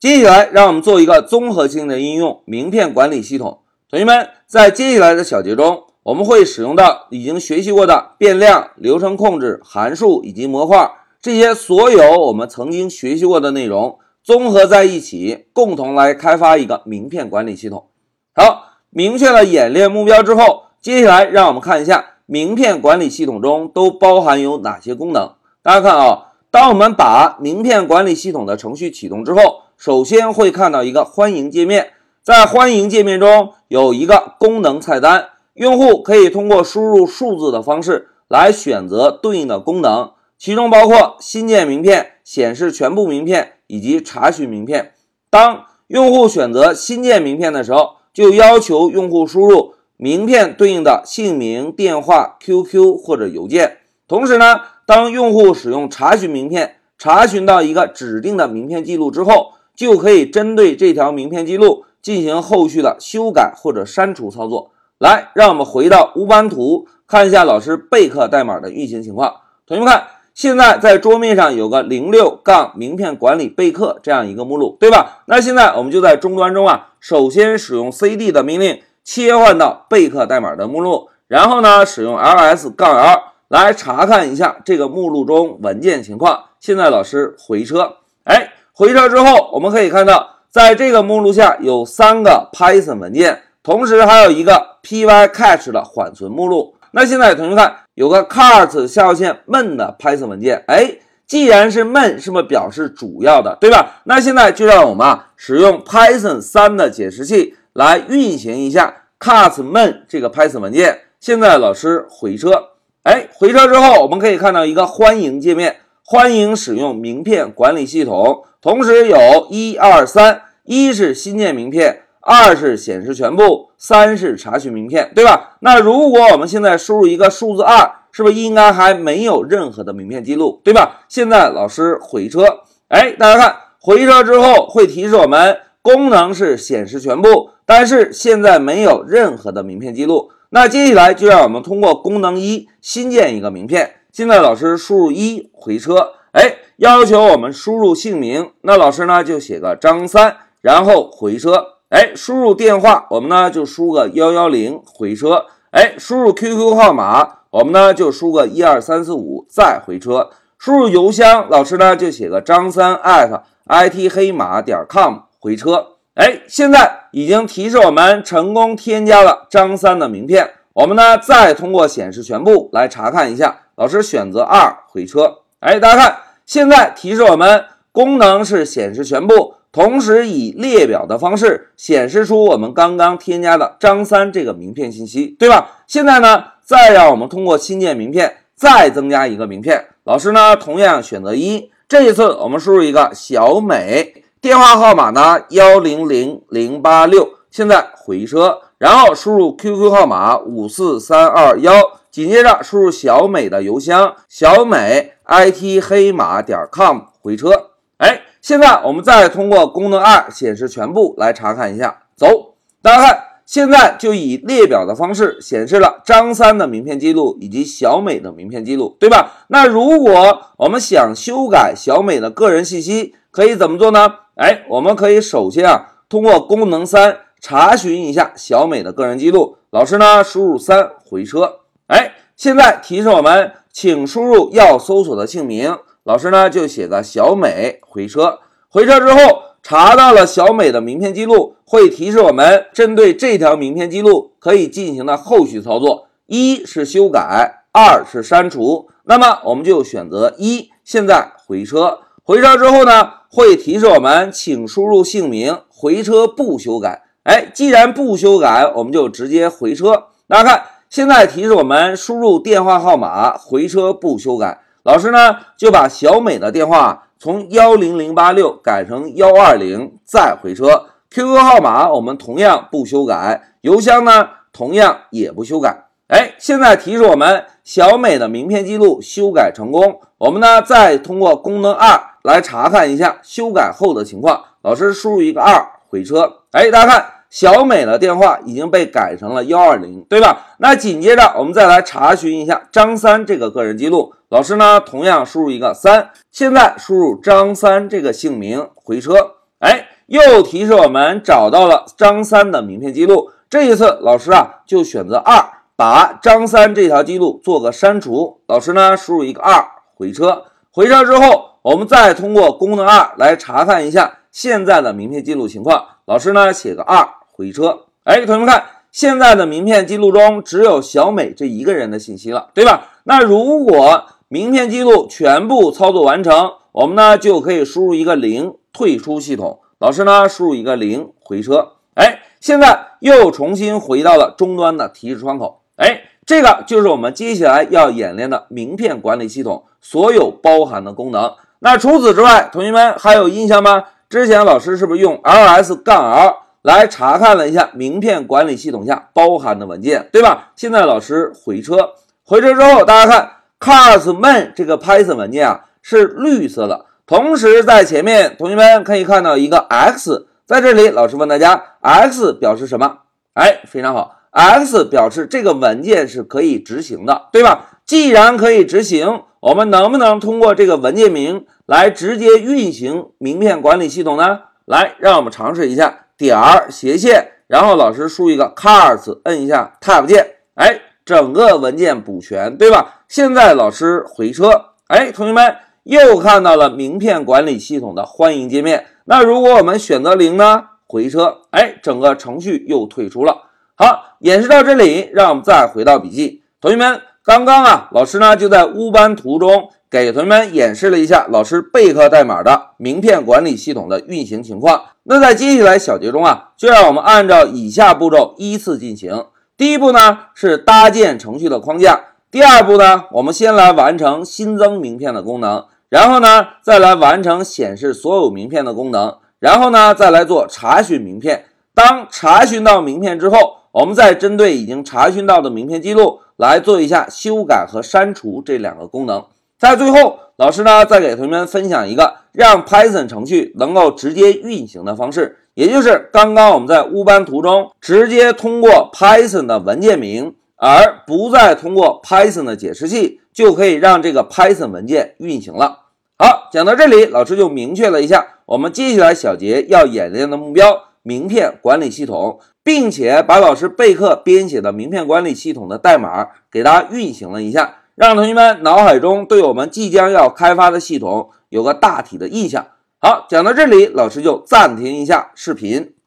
接下来，让我们做一个综合性的应用——名片管理系统。同学们，在接下来的小节中，我们会使用到已经学习过的变量、流程控制、函数以及模块这些所有我们曾经学习过的内容，综合在一起，共同来开发一个名片管理系统。好，明确了演练目标之后，接下来让我们看一下名片管理系统中都包含有哪些功能。大家看啊，当我们把名片管理系统的程序启动之后，首先会看到一个欢迎界面。在欢迎界面中有一个功能菜单，用户可以通过输入数字的方式来选择对应的功能，其中包括新建名片、显示全部名片以及查询名片。当用户选择新建名片的时候，就要求用户输入名片对应的姓名、电话、QQ 或者邮件。同时呢，当用户使用查询名片，查询到一个指定的名片记录之后，就可以针对这条名片记录。进行后续的修改或者删除操作。来，让我们回到乌班图，看一下老师备课代码的运行情况。同学们看，现在在桌面上有个零六杠名片管理备课这样一个目录，对吧？那现在我们就在终端中啊，首先使用 cd 的命令切换到备课代码的目录，然后呢，使用 ls 杠 l 来查看一下这个目录中文件情况。现在老师回车，哎，回车之后，我们可以看到。在这个目录下有三个 Python 文件，同时还有一个 Pycatch 的缓存目录。那现在同学看有个 cart 下划线 main 的 Python 文件，哎，既然是 main，是不是表示主要的，对吧？那现在就让我们啊使用 Python 三的解释器来运行一下 cart main 这个 Python 文件。现在老师回车，哎，回车之后我们可以看到一个欢迎界面，欢迎使用名片管理系统。同时有一二三，一是新建名片，二是显示全部，三是查询名片，对吧？那如果我们现在输入一个数字二，是不是应该还没有任何的名片记录，对吧？现在老师回车，哎，大家看回车之后会提示我们功能是显示全部，但是现在没有任何的名片记录。那接下来就让我们通过功能一新建一个名片。现在老师输入一回车，哎。要求我们输入姓名，那老师呢就写个张三，然后回车。哎，输入电话，我们呢就输个幺幺零，回车。哎，输入 QQ 号码，我们呢就输个一二三四五，再回车。输入邮箱，老师呢就写个张三 it 黑马点 com，回车。哎，现在已经提示我们成功添加了张三的名片。我们呢再通过显示全部来查看一下，老师选择二，回车。哎，大家看。现在提示我们功能是显示全部，同时以列表的方式显示出我们刚刚添加的张三这个名片信息，对吧？现在呢，再让我们通过新建名片再增加一个名片，老师呢同样选择一，这一次我们输入一个小美，电话号码呢幺零零零八六，现在回车，然后输入 QQ 号码五四三二幺，紧接着输入小美的邮箱小美。it 黑马点 com 回车，哎，现在我们再通过功能二显示全部来查看一下。走，大家看，现在就以列表的方式显示了张三的名片记录以及小美的名片记录，对吧？那如果我们想修改小美的个人信息，可以怎么做呢？哎，我们可以首先啊，通过功能三查询一下小美的个人记录。老师呢，输入三回车，哎，现在提示我们。请输入要搜索的姓名，老师呢就写个小美，回车。回车之后查到了小美的名片记录，会提示我们针对这条名片记录可以进行的后续操作：一是修改，二是删除。那么我们就选择一。现在回车，回车之后呢会提示我们，请输入姓名，回车不修改。哎，既然不修改，我们就直接回车。大家看。现在提示我们输入电话号码，回车不修改。老师呢就把小美的电话从幺零零八六改成幺二零，再回车。QQ 号码我们同样不修改，邮箱呢同样也不修改。哎，现在提示我们小美的名片记录修改成功。我们呢再通过功能二来查看一下修改后的情况。老师输入一个二，回车。哎，大家看。小美的电话已经被改成了幺二零，对吧？那紧接着我们再来查询一下张三这个个人记录。老师呢，同样输入一个三。现在输入张三这个姓名，回车。哎，又提示我们找到了张三的名片记录。这一次，老师啊就选择二，把张三这条记录做个删除。老师呢输入一个二，回车。回车之后，我们再通过功能二来查看一下现在的名片记录情况。老师呢写个二，回车。哎，同学们看，现在的名片记录中只有小美这一个人的信息了，对吧？那如果名片记录全部操作完成，我们呢就可以输入一个零，退出系统。老师呢输入一个零，回车。哎。现在又重新回到了终端的提示窗口，哎，这个就是我们接下来要演练的名片管理系统所有包含的功能。那除此之外，同学们还有印象吗？之前老师是不是用 ls 杠 -l 来查看了一下名片管理系统下包含的文件，对吧？现在老师回车，回车之后，大家看 classman 这个 Python 文件啊是绿色的，同时在前面，同学们可以看到一个 x。在这里，老师问大家，x 表示什么？哎，非常好，x 表示这个文件是可以执行的，对吧？既然可以执行，我们能不能通过这个文件名来直接运行名片管理系统呢？来，让我们尝试一下，点儿斜线，然后老师输一个 cars，摁一下 tab 键，哎，整个文件补全，对吧？现在老师回车，哎，同学们又看到了名片管理系统的欢迎界面。那如果我们选择零呢？回车，哎，整个程序又退出了。好，演示到这里，让我们再回到笔记。同学们，刚刚啊，老师呢就在乌班图中给同学们演示了一下老师备课代码的名片管理系统的运行情况。那在接下来小节中啊，就让我们按照以下步骤依次进行。第一步呢是搭建程序的框架。第二步呢，我们先来完成新增名片的功能。然后呢，再来完成显示所有名片的功能，然后呢，再来做查询名片。当查询到名片之后，我们再针对已经查询到的名片记录来做一下修改和删除这两个功能。在最后，老师呢再给同学们分享一个让 Python 程序能够直接运行的方式，也就是刚刚我们在乌班图中直接通过 Python 的文件名，而不再通过 Python 的解释器。就可以让这个 Python 文件运行了。好，讲到这里，老师就明确了一下我们接下来小节要演练的目标——名片管理系统，并且把老师备课编写的名片管理系统的代码给大家运行了一下，让同学们脑海中对我们即将要开发的系统有个大体的印象。好，讲到这里，老师就暂停一下视频。